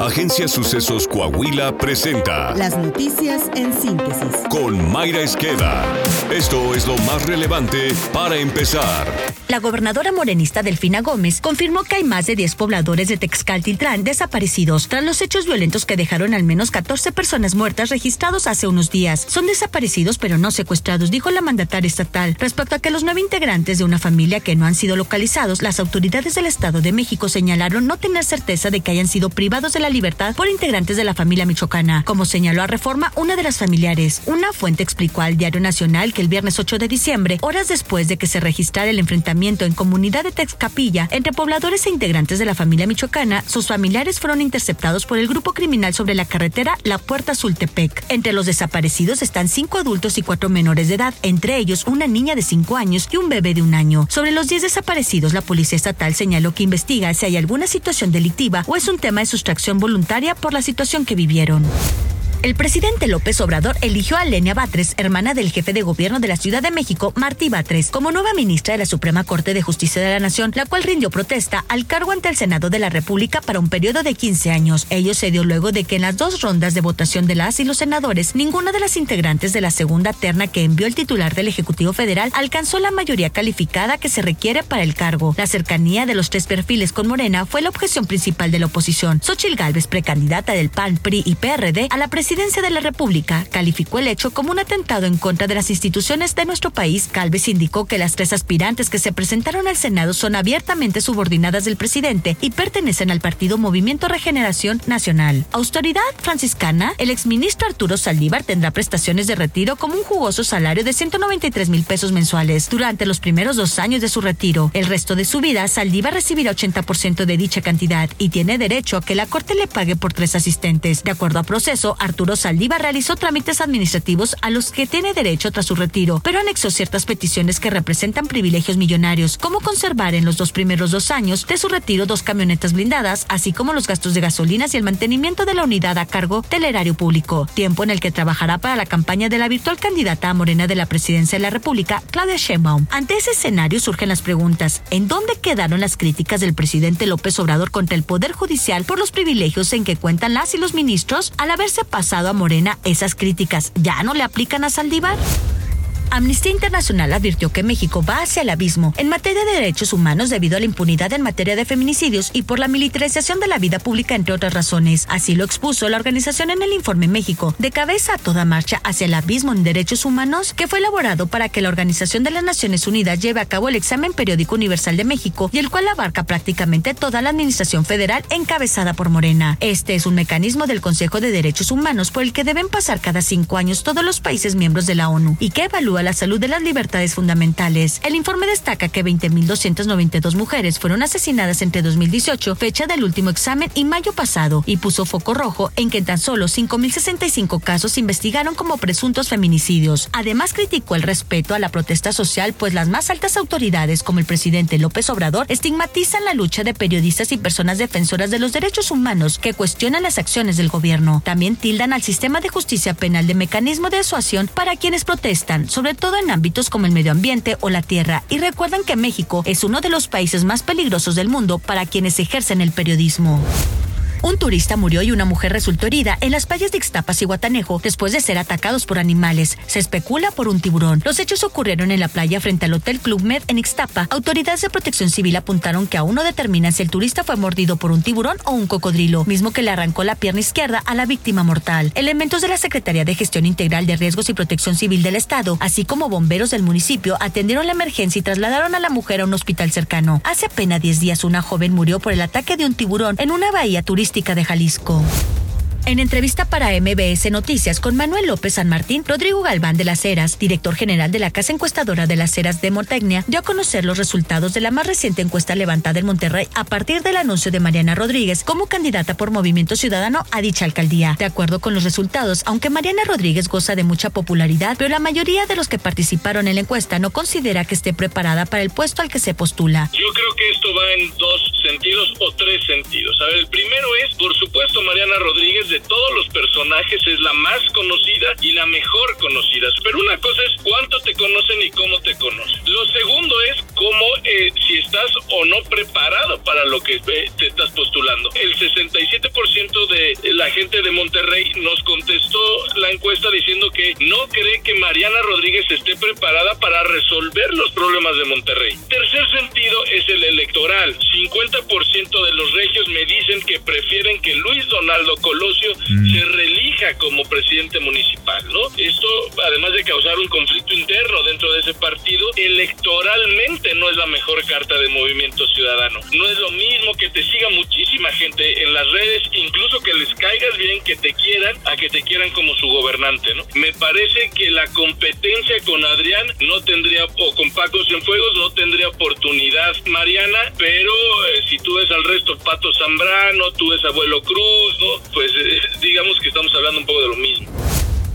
Agencia Sucesos Coahuila presenta Las noticias en síntesis. con Mayra Esqueda. Esto es lo más relevante para empezar. La gobernadora morenista Delfina Gómez confirmó que hay más de 10 pobladores de Texcaltitlán desaparecidos tras los hechos violentos que dejaron al menos 14 personas muertas registrados hace unos días. Son desaparecidos pero no secuestrados, dijo la mandataria estatal. Respecto a que los nueve integrantes de una familia que no han sido localizados, las autoridades del Estado de México señalaron no tener certeza de que hayan sido privados de la libertad por integrantes de la familia michoacana. Como señaló a Reforma una de las familiares, una fuente explicó al Diario Nacional que el viernes 8 de diciembre, horas después de que se registrara el enfrentamiento en comunidad de Texcapilla entre pobladores e integrantes de la familia michoacana, sus familiares fueron interceptados por el grupo criminal sobre la carretera La Puerta Zultepec. Entre los desaparecidos están cinco adultos y cuatro menores de edad, entre ellos una niña de cinco años y un bebé de un año. Sobre los diez desaparecidos, la Policía Estatal señaló que investiga si hay alguna situación delictiva o es un tema de sustracción voluntaria por la situación que vivieron. El presidente López Obrador eligió a Lenia Batres, hermana del jefe de gobierno de la Ciudad de México, Martí Batres, como nueva ministra de la Suprema Corte de Justicia de la Nación, la cual rindió protesta al cargo ante el Senado de la República para un periodo de 15 años. Ello se dio luego de que en las dos rondas de votación de las y los senadores, ninguna de las integrantes de la segunda terna que envió el titular del Ejecutivo Federal alcanzó la mayoría calificada que se requiere para el cargo. La cercanía de los tres perfiles con Morena fue la objeción principal de la oposición. Xochil Gálvez, precandidata del PAN, PRI y PRD a la presidencia de la República calificó el hecho como un atentado en contra de las instituciones de nuestro país. Calves indicó que las tres aspirantes que se presentaron al Senado son abiertamente subordinadas del presidente y pertenecen al partido Movimiento Regeneración Nacional. Autoridad franciscana, el exministro Arturo Saldívar tendrá prestaciones de retiro como un jugoso salario de 193 mil pesos mensuales durante los primeros dos años de su retiro. El resto de su vida, Saldívar recibirá 80% de dicha cantidad y tiene derecho a que la Corte le pague por tres asistentes. De acuerdo a proceso, Arturo Saldívar realizó trámites administrativos a los que tiene derecho tras su retiro, pero anexó ciertas peticiones que representan privilegios millonarios, como conservar en los dos primeros dos años de su retiro dos camionetas blindadas, así como los gastos de gasolinas y el mantenimiento de la unidad a cargo del erario público, tiempo en el que trabajará para la campaña de la virtual candidata a Morena de la presidencia de la República, Claudia Sheinbaum. Ante ese escenario surgen las preguntas, ¿en dónde quedaron las críticas del presidente López Obrador contra el Poder Judicial por los privilegios en que cuentan las y los ministros al haberse pasado a Morena, esas críticas ya no le aplican a Saldívar. Amnistía Internacional advirtió que México va hacia el abismo en materia de derechos humanos debido a la impunidad en materia de feminicidios y por la militarización de la vida pública, entre otras razones. Así lo expuso la organización en el informe México, de cabeza a toda marcha hacia el abismo en derechos humanos, que fue elaborado para que la Organización de las Naciones Unidas lleve a cabo el examen periódico universal de México y el cual abarca prácticamente toda la administración federal encabezada por Morena. Este es un mecanismo del Consejo de Derechos Humanos por el que deben pasar cada cinco años todos los países miembros de la ONU y que evalúa la salud de las libertades fundamentales. El informe destaca que 20.292 mujeres fueron asesinadas entre 2018, fecha del último examen, y mayo pasado, y puso foco rojo en que tan solo 5.065 casos se investigaron como presuntos feminicidios. Además, criticó el respeto a la protesta social, pues las más altas autoridades, como el presidente López Obrador, estigmatizan la lucha de periodistas y personas defensoras de los derechos humanos que cuestionan las acciones del gobierno. También tildan al sistema de justicia penal de mecanismo de disuasión para quienes protestan, sobre todo en ámbitos como el medio ambiente o la tierra, y recuerdan que México es uno de los países más peligrosos del mundo para quienes ejercen el periodismo. Un turista murió y una mujer resultó herida en las playas de Ixtapas y Guatanejo después de ser atacados por animales. Se especula por un tiburón. Los hechos ocurrieron en la playa frente al Hotel Club Med en Ixtapa. Autoridades de protección civil apuntaron que aún no determinan si el turista fue mordido por un tiburón o un cocodrilo, mismo que le arrancó la pierna izquierda a la víctima mortal. Elementos de la Secretaría de Gestión Integral de Riesgos y Protección Civil del Estado, así como bomberos del municipio, atendieron la emergencia y trasladaron a la mujer a un hospital cercano. Hace apenas 10 días una joven murió por el ataque de un tiburón en una bahía turística de Jalisco. En entrevista para MBS Noticias con Manuel López San Martín, Rodrigo Galván de las Heras, director general de la Casa Encuestadora de las Heras de Montagna, dio a conocer los resultados de la más reciente encuesta levantada en Monterrey a partir del anuncio de Mariana Rodríguez como candidata por Movimiento Ciudadano a dicha alcaldía. De acuerdo con los resultados, aunque Mariana Rodríguez goza de mucha popularidad, pero la mayoría de los que participaron en la encuesta no considera que esté preparada para el puesto al que se postula. Yo creo que esto va en dos sentidos o tres sentidos. A ver, el primero es, por supuesto, Mariana Rodríguez de todos los personajes es la más conocida y la mejor conocida. Pero una cosa es cuánto te conocen y cómo te conocen. Lo segundo es cómo, eh, si estás o no preparado para lo que eh, te estás postulando. El 67% de la gente de Monterrey nos contestó la encuesta diciendo que no cree que Mariana Rodríguez esté preparada para resolver los problemas de Monterrey. Tercer sentido es el electoral. 50% de los regios me dicen que prefieren que Luis Donaldo Colosio mm. se relija como presidente municipal, ¿no? Esto, además de causar un conflicto interno dentro de ese partido, electoralmente no es la mejor carta de movimiento ciudadano. No es lo mismo que te siga muchísima gente en las redes, incluso que les caigas bien, que te quieran, a que te quieran como su gobernante, ¿no? Me parece que la competencia con Adrián no tendría, o con Paco Cienfuegos, no tendría oportunidad, Mariana, pero eh, si tú ves al resto, Pato Zambrano, tú ves Abuelo Cruz, ¿no? Pues eh, digamos que estamos hablando un poco de lo mismo.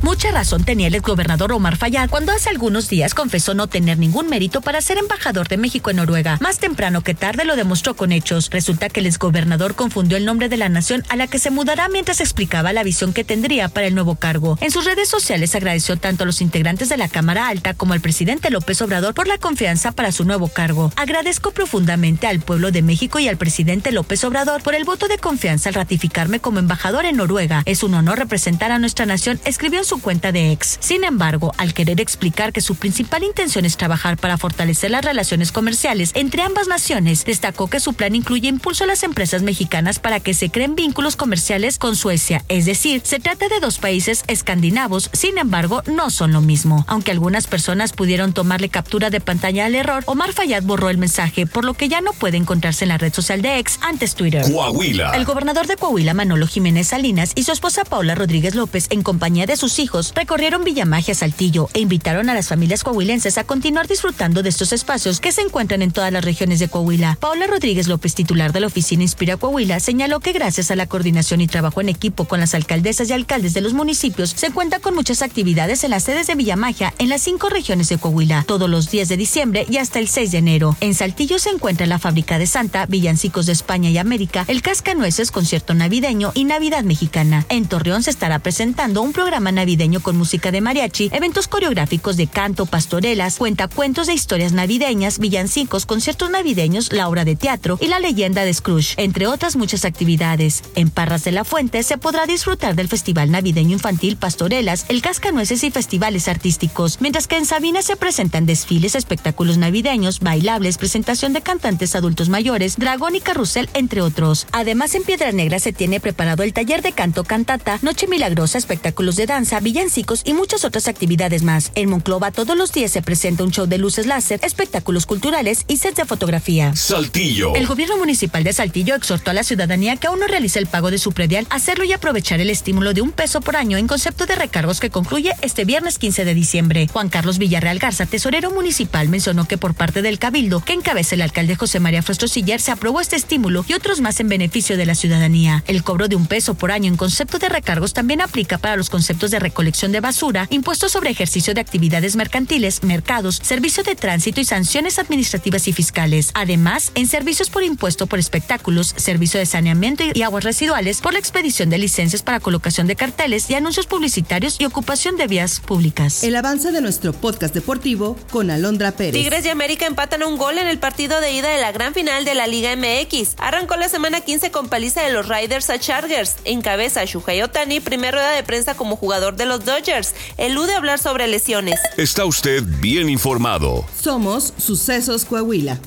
Mucha razón tenía el exgobernador Omar Fayad cuando hace algunos días confesó no tener ningún mérito para ser embajador de México en Noruega. Más temprano que tarde lo demostró con hechos. Resulta que el exgobernador confundió el nombre de la nación a la que se mudará mientras explicaba la visión que tendría para el nuevo cargo. En sus redes sociales agradeció tanto a los integrantes de la Cámara Alta como al presidente López Obrador por la confianza para su nuevo cargo. Agradezco profundamente al pueblo de México y al presidente López Obrador por el voto de confianza al ratificarme como embajador en Noruega. Es un honor representar a nuestra nación, escribió en su cuenta de ex. Sin embargo, al querer explicar que su principal intención es trabajar para fortalecer las relaciones comerciales entre ambas naciones, destacó que su plan incluye impulso a las empresas mexicanas para que se creen vínculos comerciales con Suecia, es decir, se trata de dos países escandinavos, sin embargo, no son lo mismo. Aunque algunas personas pudieron tomarle captura de pantalla al error, Omar Fayad borró el mensaje, por lo que ya no puede encontrarse en la red social de ex antes Twitter. Coahuila. El gobernador de Coahuila, Manolo Jiménez Salinas, y su esposa Paula Rodríguez López, en compañía de sus hijos, recorrieron Villamagia Saltillo e invitaron a las familias coahuilenses a continuar disfrutando de estos espacios que se encuentran en todas las regiones de Coahuila. Paula Rodríguez López, titular de la oficina Inspira Coahuila, señaló que gracias a la coordinación y trabajo en equipo con las alcaldesas y alcaldes de los municipios, se cuenta con muchas actividades en las sedes de Villamagia en las cinco regiones de Coahuila, todos los días de diciembre y hasta el 6 de enero. En Saltillo se encuentra la Fábrica de Santa, Villancicos de España y América, el Cascanueces, concierto navideño y Navidad Mexicana. En Torreón se estará presentando un programa navideño con música de mariachi, eventos coreográficos de canto, pastorelas, cuentacuentos de historias navideñas, villancicos, conciertos navideños, la obra de teatro y la leyenda de Scrooge, entre otras muchas actividades. En Parras de la Fuente se podrá disfrutar del Festival Navideño Infantil Pastorelas, el Cascanueces y festivales artísticos, mientras que en Sabina se presentan desfiles, espectáculos navideños, bailables, presentación de cantantes adultos mayores, dragón y carrusel, entre otros. Además, en Piedra Negra se tiene preparado el taller de canto cantata, Noche Milagrosa, espectáculos de danza, villancicos y muchas otras actividades más. En Monclova todos los días se presenta un show de luces láser, espectáculos culturales y sets de fotografía. Saltillo. El gobierno municipal de Saltillo exhortó a la ciudadanía que aún no realice el pago de su predial, hacerlo y aprovechar el estímulo de un peso por año en concepto de recargos que concluye este viernes 15 de diciembre. Juan Carlos Villarreal Garza, tesorero municipal, mencionó que por parte del cabildo que encabeza el alcalde José María Siller se aprobó este estímulo y otros más en beneficio de la ciudadanía. El cobro de un peso por año en concepto de recargos también aplica para los conceptos de recolección de basura impuestos sobre ejercicio de actividades mercantiles, mercados, servicio de tránsito y sanciones administrativas y fiscales. Además, en servicios por impuesto por espectáculos, servicio de saneamiento y aguas residuales por la expedición de licencias para colocación de carteles y anuncios publicitarios y ocupación de vías públicas. El avance de nuestro podcast deportivo con Alondra Pérez. Tigres y América empatan un gol en el partido de ida de la gran final de la Liga MX. Arrancó la semana 15 con paliza de los Riders a Chargers. Encabeza Shuhei Otani, primera rueda de prensa como jugador de los Dodgers elude hablar sobre lesiones. Está usted bien informado. Somos Sucesos Coahuila.